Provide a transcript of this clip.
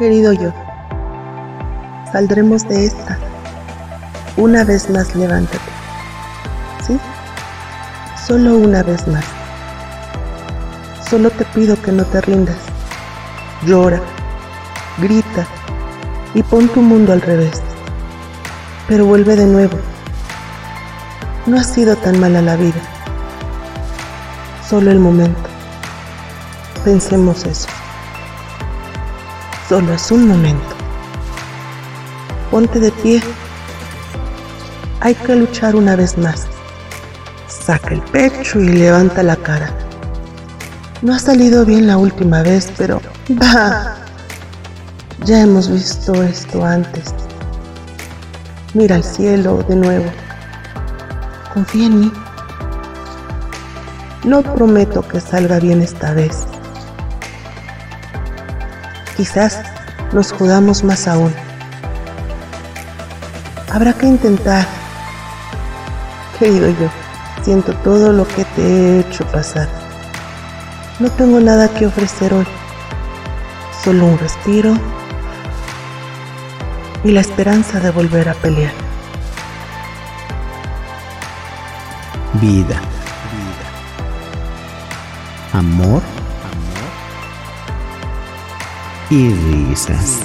Querido yo, saldremos de esta. Una vez más levántate. ¿Sí? Solo una vez más. Solo te pido que no te rindas. Llora, grita y pon tu mundo al revés. Pero vuelve de nuevo. No ha sido tan mala la vida. Solo el momento. Pensemos eso. Solo es un momento. Ponte de pie. Hay que luchar una vez más. Saca el pecho y levanta la cara. No ha salido bien la última vez, pero... ¡Bah! Ya hemos visto esto antes. Mira al cielo de nuevo. Confía en mí. No prometo que salga bien esta vez. Quizás nos jodamos más aún. Habrá que intentar. Querido yo, siento todo lo que te he hecho pasar. No tengo nada que ofrecer hoy. Solo un respiro y la esperanza de volver a pelear. Vida. Amor y risas.